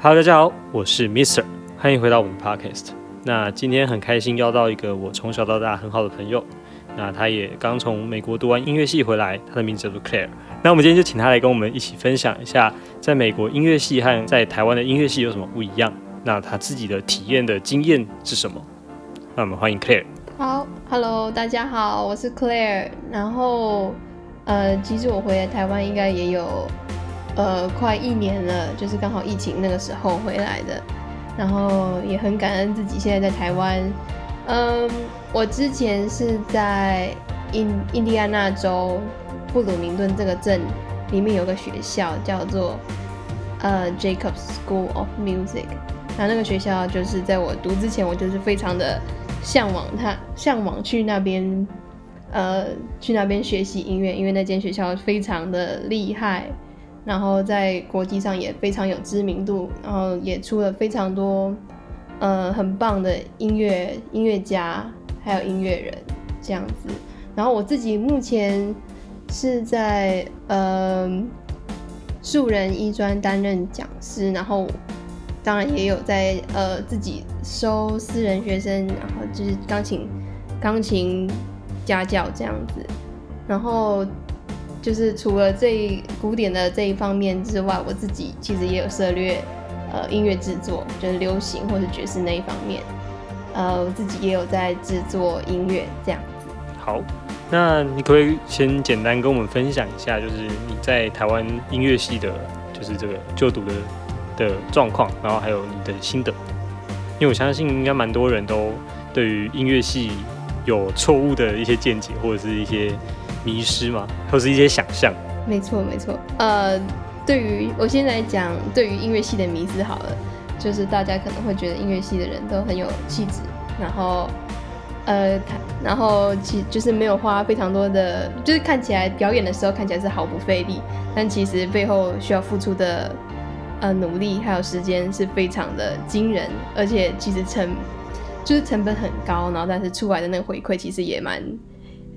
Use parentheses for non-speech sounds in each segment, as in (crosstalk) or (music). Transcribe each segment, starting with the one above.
Hello，大家好，我是 Mister，欢迎回到我们的 Podcast。那今天很开心邀到一个我从小到大很好的朋友，那他也刚从美国读完音乐系回来，他的名字叫做 Claire。那我们今天就请他来跟我们一起分享一下，在美国音乐系和在台湾的音乐系有什么不一样，那他自己的体验的经验是什么？那我们欢迎 Claire。好，Hello，大家好，我是 Claire。然后，呃，其实我回来台湾应该也有，呃，快一年了，就是刚好疫情那个时候回来的。然后也很感恩自己现在在台湾。嗯，我之前是在印印第安纳州布鲁明顿这个镇里面有个学校叫做呃 Jacobs School of Music。那那个学校就是在我读之前，我就是非常的。向往他向往去那边，呃，去那边学习音乐，因为那间学校非常的厉害，然后在国际上也非常有知名度，然后也出了非常多，呃，很棒的音乐音乐家，还有音乐人这样子。然后我自己目前是在呃树人医专担任讲师，然后。当然也有在呃自己收私人学生，然后就是钢琴钢琴家教这样子，然后就是除了这古典的这一方面之外，我自己其实也有涉略呃音乐制作，就是流行或者爵士那一方面，呃我自己也有在制作音乐这样子。好，那你可不可以先简单跟我们分享一下，就是你在台湾音乐系的，就是这个就读的。的状况，然后还有你的心得，因为我相信应该蛮多人都对于音乐系有错误的一些见解，或者是一些迷失吗，或是一些想象。没错，没错。呃，对于我先来讲，对于音乐系的迷失好了，就是大家可能会觉得音乐系的人都很有气质，然后呃，然后其就是没有花非常多的，就是看起来表演的时候看起来是毫不费力，但其实背后需要付出的。呃，努力还有时间是非常的惊人，而且其实成就是成本很高，然后但是出来的那个回馈其实也蛮，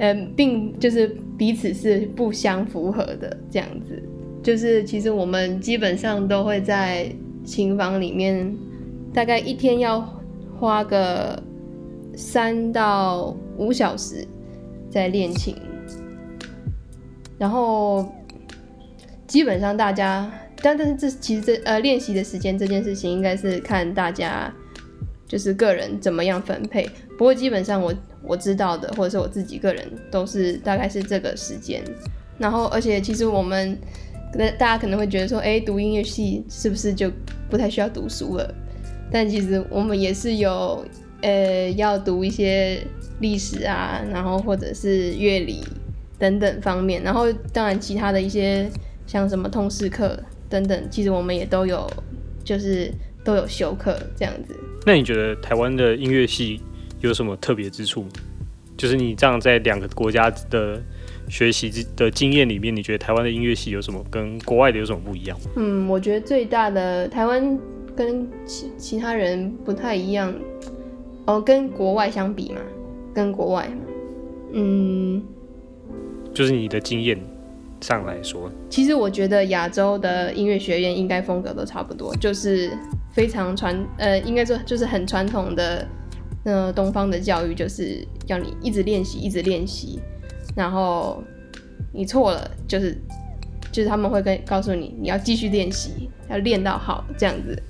嗯，并就是彼此是不相符合的这样子。就是其实我们基本上都会在琴房里面，大概一天要花个三到五小时在练琴，然后基本上大家。但但是这其实这呃练习的时间这件事情应该是看大家就是个人怎么样分配。不过基本上我我知道的或者是我自己个人都是大概是这个时间。然后而且其实我们那大家可能会觉得说，哎，读音乐系是不是就不太需要读书了？但其实我们也是有呃要读一些历史啊，然后或者是乐理等等方面。然后当然其他的一些像什么通识课。等等，其实我们也都有，就是都有修课这样子。那你觉得台湾的音乐系有什么特别之处？就是你这样在两个国家的学习的经验里面，你觉得台湾的音乐系有什么跟国外的有什么不一样？嗯，我觉得最大的台湾跟其其他人不太一样，哦，跟国外相比嘛，跟国外，嗯，就是你的经验。上来说，其实我觉得亚洲的音乐学院应该风格都差不多，就是非常传，呃，应该说就是很传统的，呃，东方的教育就是要你一直练习，一直练习，然后你错了，就是就是他们会跟告诉你，你要继续练习，要练到好这样子，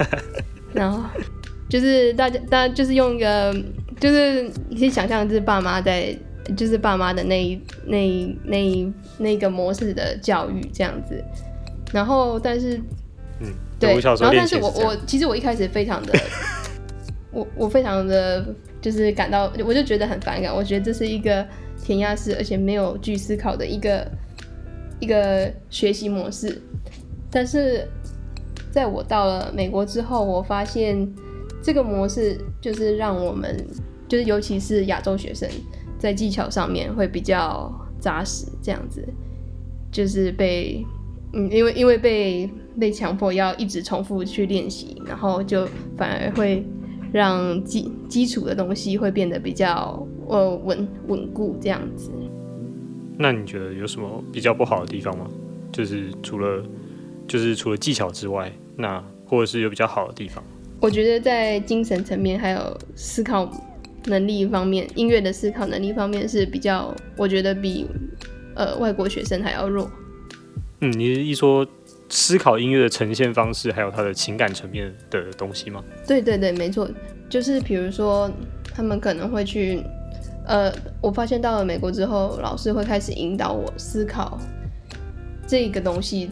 (laughs) 然后就是大家大家就是用一个，就是你可以想象，就是爸妈在。就是爸妈的那一那一那一那个模式的教育这样子，然后但是，嗯，对，然后但是我我其实我一开始非常的，我我非常的就是感到我就觉得很反感，我觉得这是一个填鸭式而且没有去思考的一个一个学习模式，但是在我到了美国之后，我发现这个模式就是让我们就是尤其是亚洲学生。在技巧上面会比较扎实，这样子就是被嗯，因为因为被被强迫要一直重复去练习，然后就反而会让基基础的东西会变得比较呃稳稳固这样子。那你觉得有什么比较不好的地方吗？就是除了就是除了技巧之外，那或者是有比较好的地方？我觉得在精神层面还有思考能力方面，音乐的思考能力方面是比较，我觉得比呃外国学生还要弱。嗯，你一说思考音乐的呈现方式，还有它的情感层面的东西吗？对对对，没错，就是比如说他们可能会去，呃，我发现到了美国之后，老师会开始引导我思考这个东西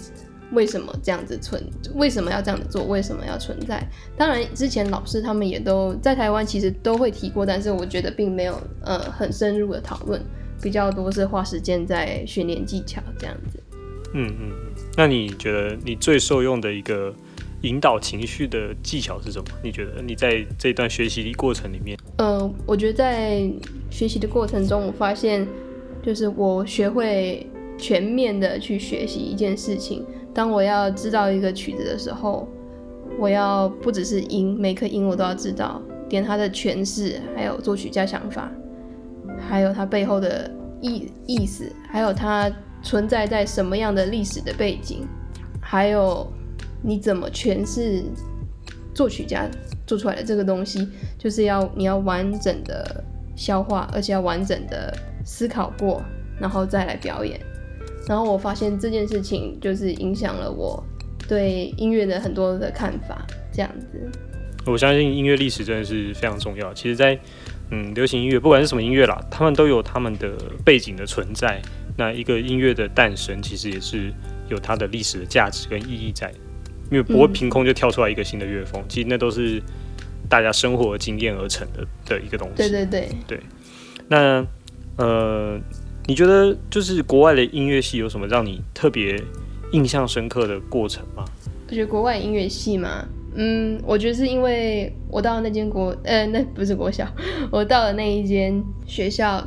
为什么这样子存，为什么要这样子做，为什么要存在。当然，之前老师他们也都在台湾其实都会提过，但是我觉得并没有呃很深入的讨论，比较多是花时间在训练技巧这样子。嗯嗯，那你觉得你最受用的一个引导情绪的技巧是什么？你觉得你在这段学习过程里面，呃，我觉得在学习的过程中，我发现就是我学会全面的去学习一件事情。当我要知道一个曲子的时候，我要不只是音，每颗音我都要知道，连它的诠释，还有作曲家想法，还有它背后的意意思，还有它。存在在什么样的历史的背景，还有你怎么诠释作曲家做出来的这个东西，就是要你要完整的消化，而且要完整的思考过，然后再来表演。然后我发现这件事情就是影响了我对音乐的很多的看法，这样子。我相信音乐历史真的是非常重要。其实，在嗯流行音乐，不管是什么音乐啦，他们都有他们的背景的存在。那一个音乐的诞生，其实也是有它的历史的价值跟意义在，因为不会凭空就跳出来一个新的乐风，其实那都是大家生活经验而成的的一个东西。对对对对。那呃，你觉得就是国外的音乐系有什么让你特别印象深刻的过程吗？我觉得国外音乐系嘛，嗯，我觉得是因为我到了那间国，呃，那不是国小，我到了那一间学校。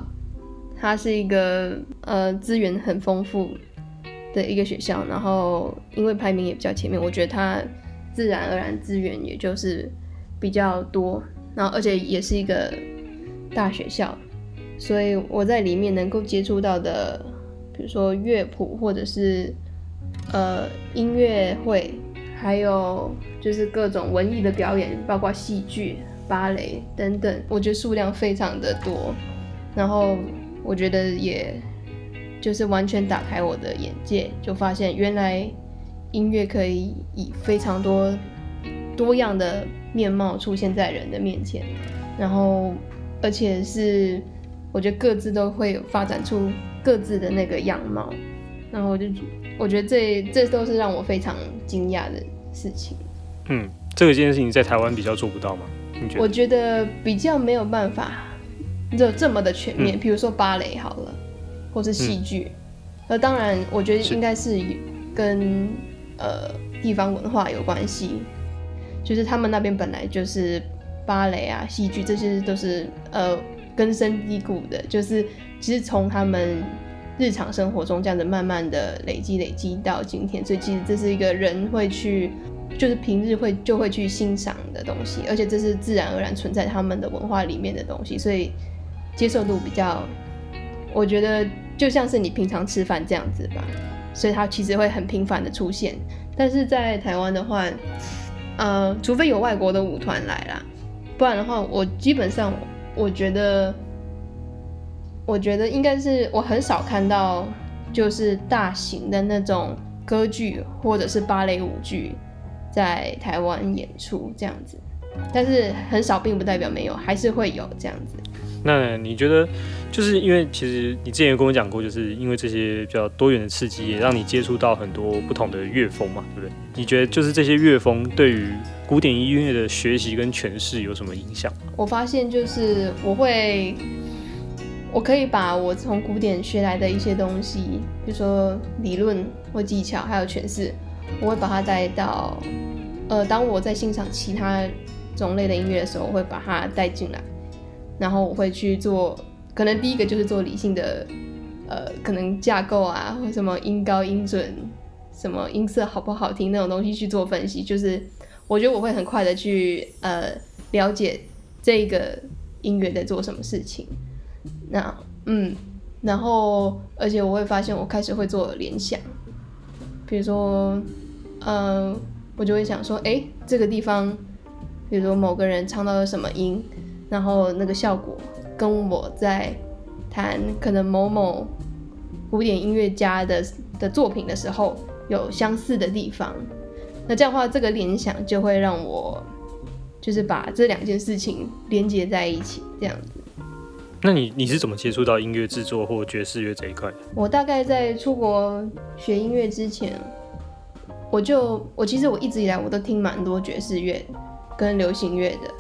它是一个呃资源很丰富的一个学校，然后因为排名也比较前面，我觉得它自然而然资源也就是比较多，然后而且也是一个大学校，所以我在里面能够接触到的，比如说乐谱或者是呃音乐会，还有就是各种文艺的表演，包括戏剧、芭蕾等等，我觉得数量非常的多，然后。我觉得也就是完全打开我的眼界，就发现原来音乐可以以非常多多样的面貌出现在人的面前，然后而且是我觉得各自都会发展出各自的那个样貌，然后我就我觉得这这都是让我非常惊讶的事情。嗯，这个件事情在台湾比较做不到吗？你觉得？我觉得比较没有办法。就这么的全面，比如说芭蕾好了，或是戏剧，那当然我觉得应该是。跟呃地方文化有关系，就是他们那边本来就是芭蕾啊、戏剧这些都是呃根深蒂固的，就是其实从他们日常生活中这样子慢慢的累积累积到今天，所以其实这是一个人会去，就是平日会就会去欣赏的东西，而且这是自然而然存在他们的文化里面的东西，所以。接受度比较，我觉得就像是你平常吃饭这样子吧，所以它其实会很频繁的出现。但是在台湾的话，呃，除非有外国的舞团来啦，不然的话，我基本上我觉得，我觉得应该是我很少看到就是大型的那种歌剧或者是芭蕾舞剧在台湾演出这样子，但是很少并不代表没有，还是会有这样子。那你觉得，就是因为其实你之前跟我讲过，就是因为这些比较多元的刺激，也让你接触到很多不同的乐风嘛，对不对？你觉得就是这些乐风对于古典音乐的学习跟诠释有什么影响？我发现就是我会，我可以把我从古典学来的一些东西，比如说理论或技巧，还有诠释，我会把它带到，呃，当我在欣赏其他种类的音乐的时候，我会把它带进来。然后我会去做，可能第一个就是做理性的，呃，可能架构啊，或什么音高音准，什么音色好不好听那种东西去做分析。就是我觉得我会很快的去呃了解这个音乐在做什么事情。那嗯，然后而且我会发现我开始会做联想，比如说，呃，我就会想说，哎，这个地方，比如说某个人唱到了什么音，然后那个效果跟我在弹可能某某古典音乐家的的作品的时候有相似的地方，那这样的话，这个联想就会让我就是把这两件事情连接在一起，这样子。那你你是怎么接触到音乐制作或爵士乐这一块？我大概在出国学音乐之前，我就我其实我一直以来我都听蛮多爵士乐跟流行乐的，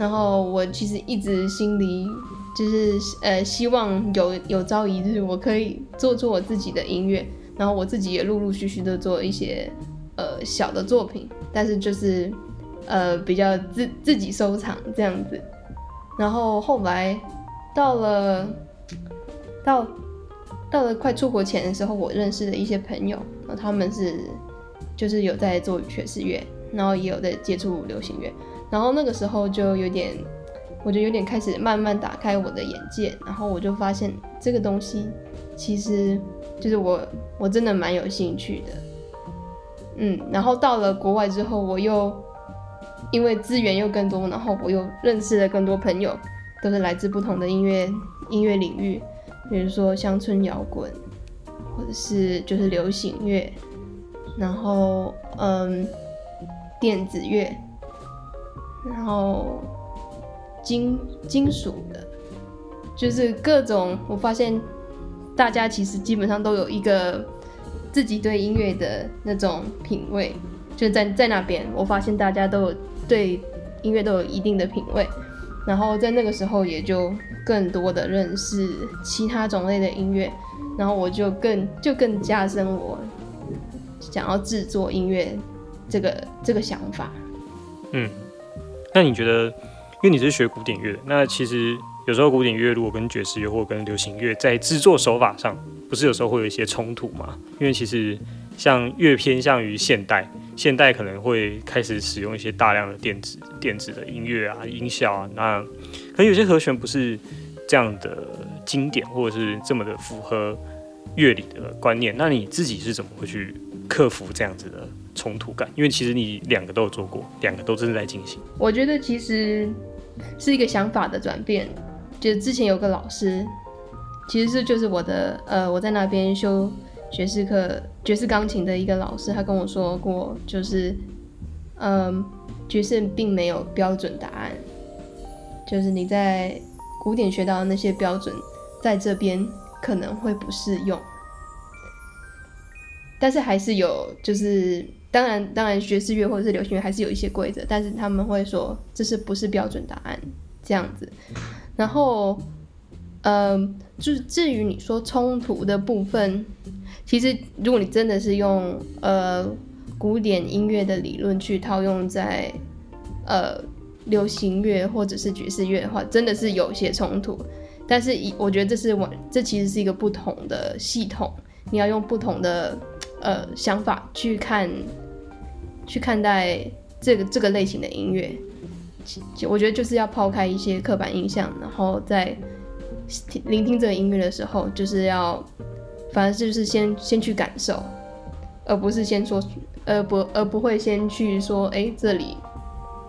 然后我其实一直心里就是呃希望有有朝一日我可以做出我自己的音乐，然后我自己也陆陆续续的做一些呃小的作品，但是就是呃比较自自己收藏这样子，然后后来。到了，到到了快出国前的时候，我认识的一些朋友，他们是就是有在做爵士乐，然后也有在接触流行乐，然后那个时候就有点，我就有点开始慢慢打开我的眼界，然后我就发现这个东西其实就是我我真的蛮有兴趣的，嗯，然后到了国外之后，我又因为资源又更多，然后我又认识了更多朋友。都是来自不同的音乐音乐领域，比如说乡村摇滚，或者是就是流行乐，然后嗯电子乐，然后金金属的，就是各种。我发现大家其实基本上都有一个自己对音乐的那种品味，就在在那边，我发现大家都有对音乐都有一定的品味。然后在那个时候，也就更多的认识其他种类的音乐，然后我就更就更加深我想要制作音乐这个这个想法。嗯，那你觉得，因为你是学古典乐的，那其实有时候古典乐如果跟爵士乐或跟流行乐在制作手法上，不是有时候会有一些冲突吗？因为其实像越偏向于现代。现代可能会开始使用一些大量的电子电子的音乐啊、音效啊，那可能有些和弦不是这样的经典，或者是这么的符合乐理的观念。那你自己是怎么会去克服这样子的冲突感？因为其实你两个都有做过，两个都正在进行。我觉得其实是一个想法的转变。就之前有个老师，其实是就是我的呃，我在那边修。爵士课、爵士钢琴的一个老师，他跟我说过，就是，嗯，爵士并没有标准答案，就是你在古典学到的那些标准，在这边可能会不适用，但是还是有，就是当然，当然爵士乐或者是流行乐还是有一些规则，但是他们会说这是不是标准答案这样子，然后，嗯，就是至于你说冲突的部分。其实，如果你真的是用呃古典音乐的理论去套用在呃流行乐或者是爵士乐的话，真的是有些冲突。但是，以我觉得这是我这其实是一个不同的系统，你要用不同的呃想法去看去看待这个这个类型的音乐。我觉得就是要抛开一些刻板印象，然后在聆听这个音乐的时候，就是要。反正就是先先去感受，而不是先说，而不而不会先去说，哎，这里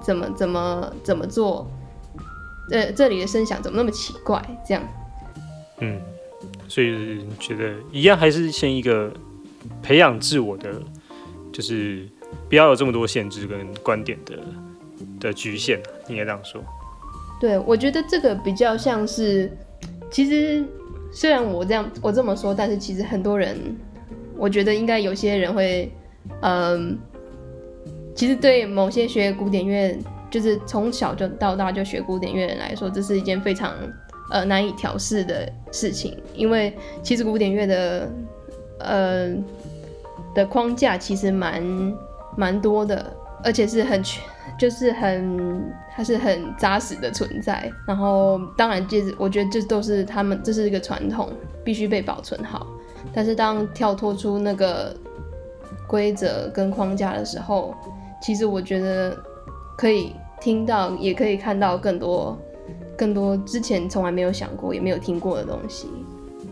怎么怎么怎么做，呃，这里的声响怎么那么奇怪？这样，嗯，所以觉得一样还是先一个培养自我的，就是不要有这么多限制跟观点的的局限，应该这样说。对，我觉得这个比较像是，其实。虽然我这样我这么说，但是其实很多人，我觉得应该有些人会，嗯，其实对某些学古典乐，就是从小就到大就学古典乐人来说，这是一件非常呃难以调试的事情，因为其实古典乐的呃的框架其实蛮蛮多的，而且是很全。就是很，它是很扎实的存在。然后，当然，这我觉得这都是他们，这是一个传统，必须被保存好。但是，当跳脱出那个规则跟框架的时候，其实我觉得可以听到，也可以看到更多、更多之前从来没有想过、也没有听过的东西。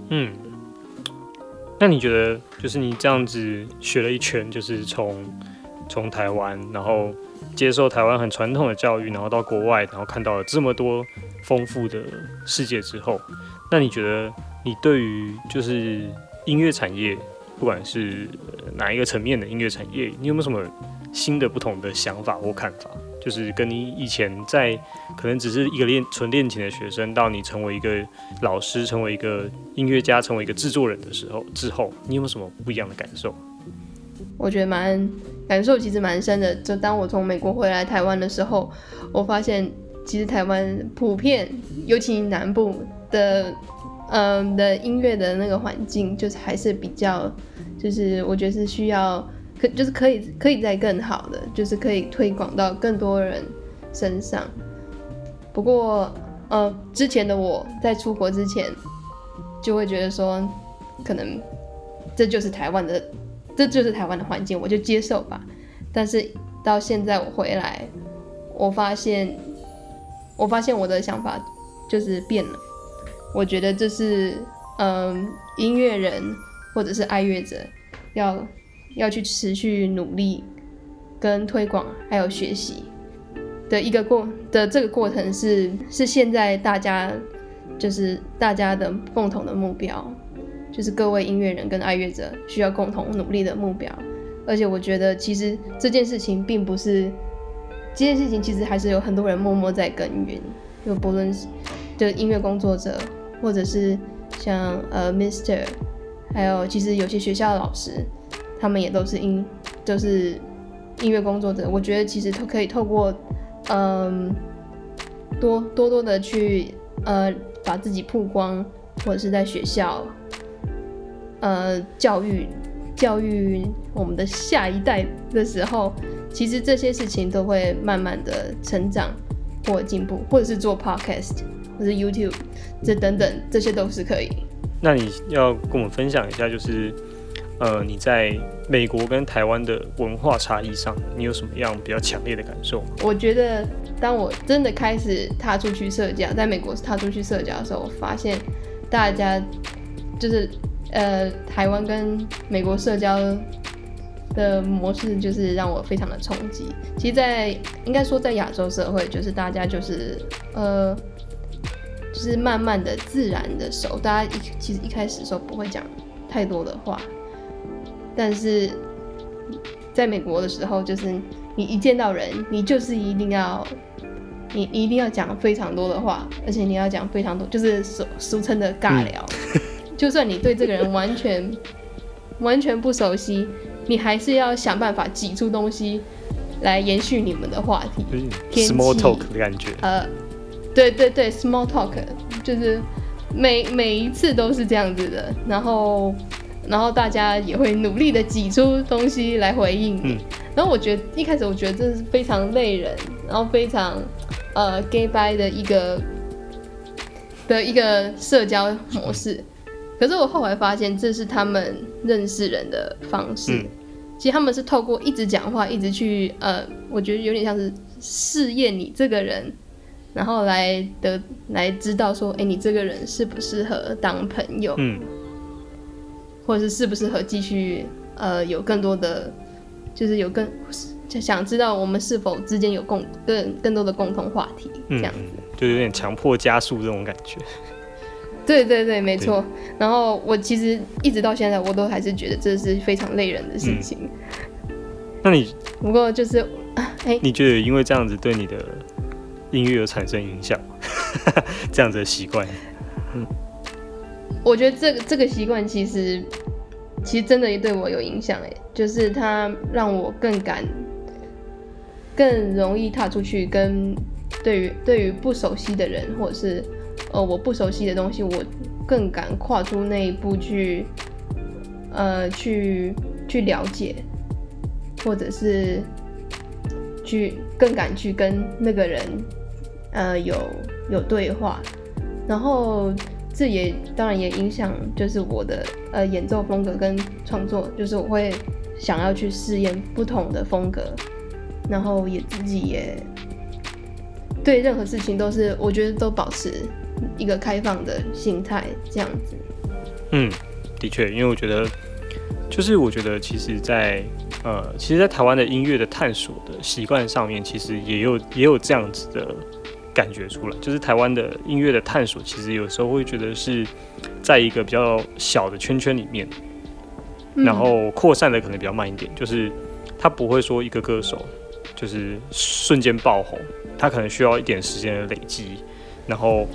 嗯，那你觉得，就是你这样子学了一圈，就是从。从台湾，然后接受台湾很传统的教育，然后到国外，然后看到了这么多丰富的世界之后，那你觉得你对于就是音乐产业，不管是哪一个层面的音乐产业，你有没有什么新的不同的想法或看法？就是跟你以前在可能只是一个练纯练琴的学生，到你成为一个老师，成为一个音乐家，成为一个制作人的时候，之后你有没有什么不一样的感受？我觉得蛮感受其实蛮深的。就当我从美国回来台湾的时候，我发现其实台湾普遍，尤其南部的，嗯的音乐的那个环境，就是还是比较，就是我觉得是需要。可就是可以可以再更好的，就是可以推广到更多人身上。不过，呃，之前的我在出国之前，就会觉得说，可能这就是台湾的，这就是台湾的环境，我就接受吧。但是到现在我回来，我发现，我发现我的想法就是变了。我觉得这是，嗯，音乐人或者是爱乐者要。要去持续努力、跟推广，还有学习的一个过的这个过程是是现在大家就是大家的共同的目标，就是各位音乐人跟爱乐者需要共同努力的目标。而且我觉得其实这件事情并不是这件事情，其实还是有很多人默默在耕耘，就不论是的音乐工作者，或者是像呃 Mister，还有其实有些学校的老师。他们也都是音，就是音乐工作者。我觉得其实都可以透过，嗯，多多多的去呃把自己曝光，或者是在学校，呃教育教育我们的下一代的时候，其实这些事情都会慢慢的成长或进步，或者是做 podcast 或者 YouTube 这等等，这些都是可以。那你要跟我们分享一下，就是。呃，你在美国跟台湾的文化差异上，你有什么样比较强烈的感受？我觉得，当我真的开始踏出去社交，在美国踏出去社交的时候，我发现大家就是呃，台湾跟美国社交的模式，就是让我非常的冲击。其实，在应该说在亚洲社会，就是大家就是呃，就是慢慢的、自然的熟，大家一其实一开始的时候不会讲太多的话。但是，在美国的时候，就是你一见到人，你就是一定要，你一定要讲非常多的话，而且你要讲非常多，就是俗俗称的尬聊。就算你对这个人完全 (laughs) 完全不熟悉，你还是要想办法挤出东西来延续你们的话题。Small talk 的感觉。呃，对对对，small talk 就是每每一次都是这样子的，然后。然后大家也会努力的挤出东西来回应你。然后我觉得一开始我觉得这是非常累人，然后非常呃 gay bye 的一个的一个社交模式。可是我后来发现这是他们认识人的方式。其实他们是透过一直讲话，一直去呃，我觉得有点像是试验你这个人，然后来得来知道说，哎，你这个人适不适合当朋友。嗯。或者是适不适合继续呃有更多的，就是有更想知道我们是否之间有共更更多的共同话题这样子，就有点强迫加速这种感觉。对对对，没错。然后我其实一直到现在，我都还是觉得这是非常累人的事情。那你不过就是哎，你觉得因为这样子对你的音乐有产生影响吗？(laughs) 这样子的习惯，嗯。我觉得这个这个习惯其实，其实真的也对我有影响哎，就是它让我更敢，更容易踏出去，跟对于对于不熟悉的人，或者是呃我不熟悉的东西，我更敢跨出那一步去，呃去去了解，或者是去更敢去跟那个人，呃有有对话，然后。这也当然也影响，就是我的呃演奏风格跟创作，就是我会想要去试验不同的风格，然后也自己也对任何事情都是我觉得都保持一个开放的心态这样子。嗯，的确，因为我觉得就是我觉得其实，在呃，其实，在台湾的音乐的探索的习惯上面，其实也有也有这样子的感觉出来，就是台湾的音乐的探索，其实有时候会觉得是在一个比较小的圈圈里面，嗯。然后扩散的可能比较慢一点，就是他不会说一个歌手就是瞬间爆红，他可能需要一点时间的累积，然后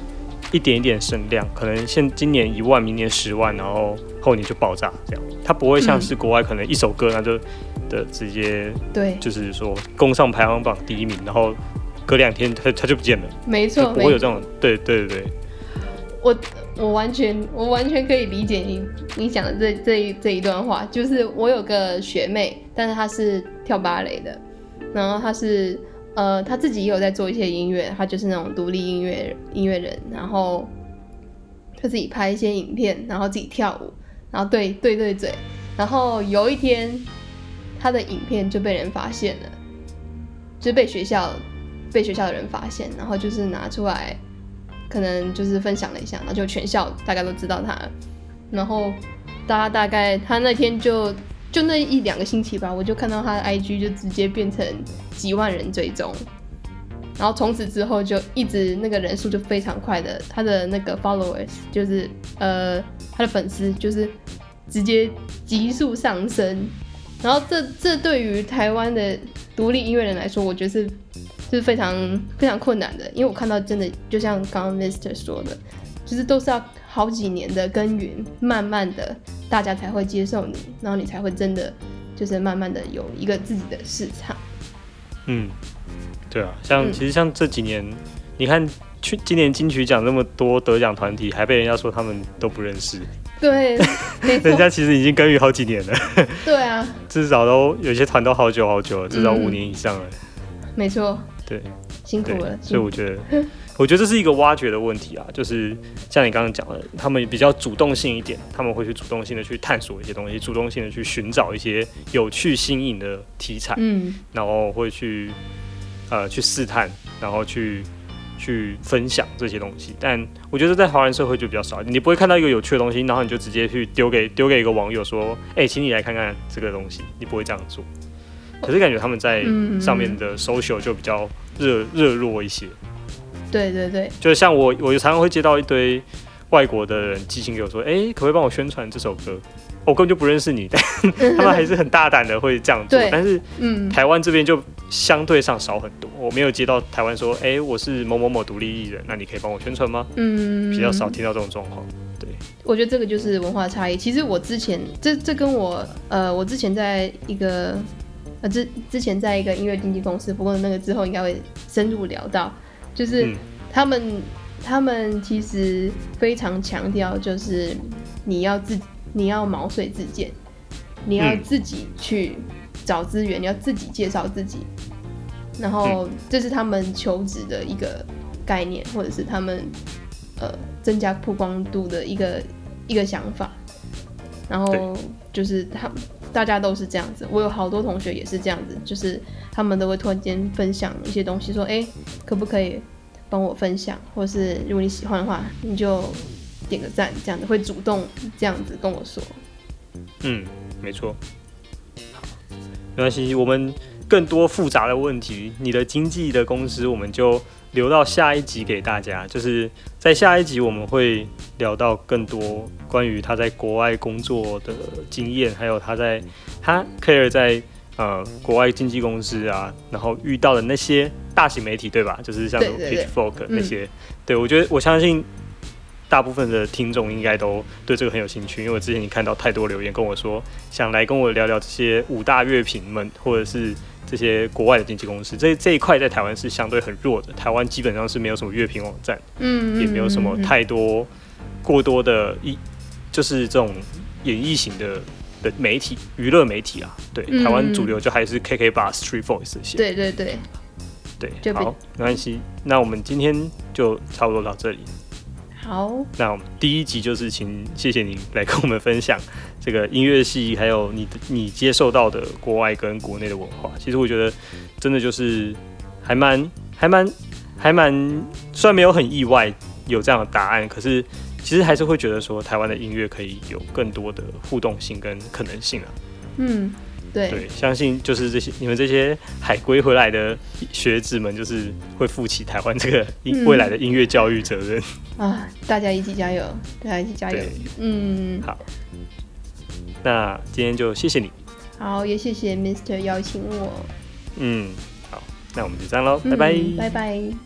一点一点声量，可能现今年一万，明年十万，然后后年就爆炸这样，它不会像是国外可能一首歌那就的直接对，就是说攻上排行榜第一名，然后隔两天它它就不见了，没错，没不会有这种对对对对，我我完全我完全可以理解你你讲的这这一这一段话，就是我有个学妹，但是她是跳芭蕾的，然后她是呃他自己也有在做一些音乐，他就是那种独立音乐音乐人，然后他自己拍一些影片，然后自己跳舞，然后对对对嘴，然后有一天他的影片就被人发现了，就被学校被学校的人发现，然后就是拿出来。可能就是分享了一下，然后就全校大概都知道他，然后大家大概他那天就就那一两个星期吧，我就看到他的 IG 就直接变成几万人追踪，然后从此之后就一直那个人数就非常快的，他的那个 followers 就是呃他的粉丝就是直接急速上升，然后这这对于台湾的独立音乐人来说，我觉得是。是非常非常困难的，因为我看到真的就像刚刚 Mister 说的，就是都是要好几年的耕耘，慢慢的大家才会接受你，然后你才会真的就是慢慢的有一个自己的市场。嗯，对啊，像、嗯。其实像这几年，你看去今年金曲奖那么多得奖团体，还被人家说他们都不认识，对，(laughs) 人家其实已经耕耘好几年了，对啊，至少都有些团都好久好久了，至少嗯。五年以上了。没错，对对辛苦了，，所以我觉得，我觉得这是一个挖掘的问题啊，就是像你刚刚讲的，他们比较主动性一点，他们会去主动性的去探索一些东西，主动性的去寻找一些有趣新颖的题材，嗯，然后会去呃去试探，然后去去分享这些东西。但我觉得在华人社会就比较少，你不会看到一个有趣的东西，然后你就直接去丢给丢给一个网友说，哎、请你来看看这个东西，你不会这样做。可是感觉他们在嗯上面的 social 就比较热热络一些，对对对，就是像我，我常常会接到一堆外国的人寄信给我说，哎、可不可以帮我宣传这首歌？我根本就不认识你，但 (laughs) 他们还是很大胆的会这样做。但是嗯，台湾这边就相对上少很多，我没有接到台湾说，哎、我是某某某独立艺人，那你可以帮我宣传吗？嗯，比较少听到这种状况。对我觉得这个就是文化差异。其实我之前这这跟我呃，我之前在一个呃之之前在一个音乐经纪公司，不过那个之后应该会深入聊到，就是嗯。他们、他们其实非常强调，就是你要自你要毛遂自荐，你要嗯。自己去找资源，你要自己介绍自己，然后这是他们求职的一个概念，或者是他们呃增加曝光度的一个一个想法。然后就是他大家都是这样子，我有好多同学也是这样子，就是他们都会突然间分享一些东西，说哎、可不可以帮我分享，或是如果你喜欢的话，你就点个赞，这样子会主动这样子跟我说。嗯，没错。好，没关系，我们更多复杂的问题，你的经纪的公司，我们就留到下一集给大家。就是在下一集我们会聊到更多关于他在国外工作的经验，还有他在他 Claire 在呃国外经纪公司啊，然后遇到的那些大型媒体，对吧？就是像 Pitchfork 嗯那些，对我觉得我相信。大部分的听众应该都对这个很有兴趣，因为我之前已经看到太多留言跟我说，想来跟我聊聊这些五大乐评们，或者是这些国外的经纪公司。这这一块在台湾是相对很弱的，台湾基本上是没有什么乐评网站，嗯，也没有什么太多过多的一就是这种演艺型的的媒体娱乐媒体啊。对，嗯台湾主流就还是 KK Bar、Street Voice 这些。对对对，对好，没关系。那我们今天就差不多到这里。好，那我们第一集就是请谢谢你来跟我们分享这个音乐系，还有你的你接受到的国外跟国内的文化。其实我觉得真的就是还蛮还蛮还蛮，虽然没有很意外有这样的答案，可是其实还是会觉得说台湾的音乐可以有更多的互动性跟可能性啊。嗯，对，对，相信就是这些你们这些海归回来的学子们，就是会负起台湾这个音嗯未来的音乐教育责任。啊，大家一起加油，大家一起加油。嗯，好，那今天就谢谢你。好，也谢谢 Mr 邀请我。嗯，好，那我们就这样喽，嗯拜拜。拜拜。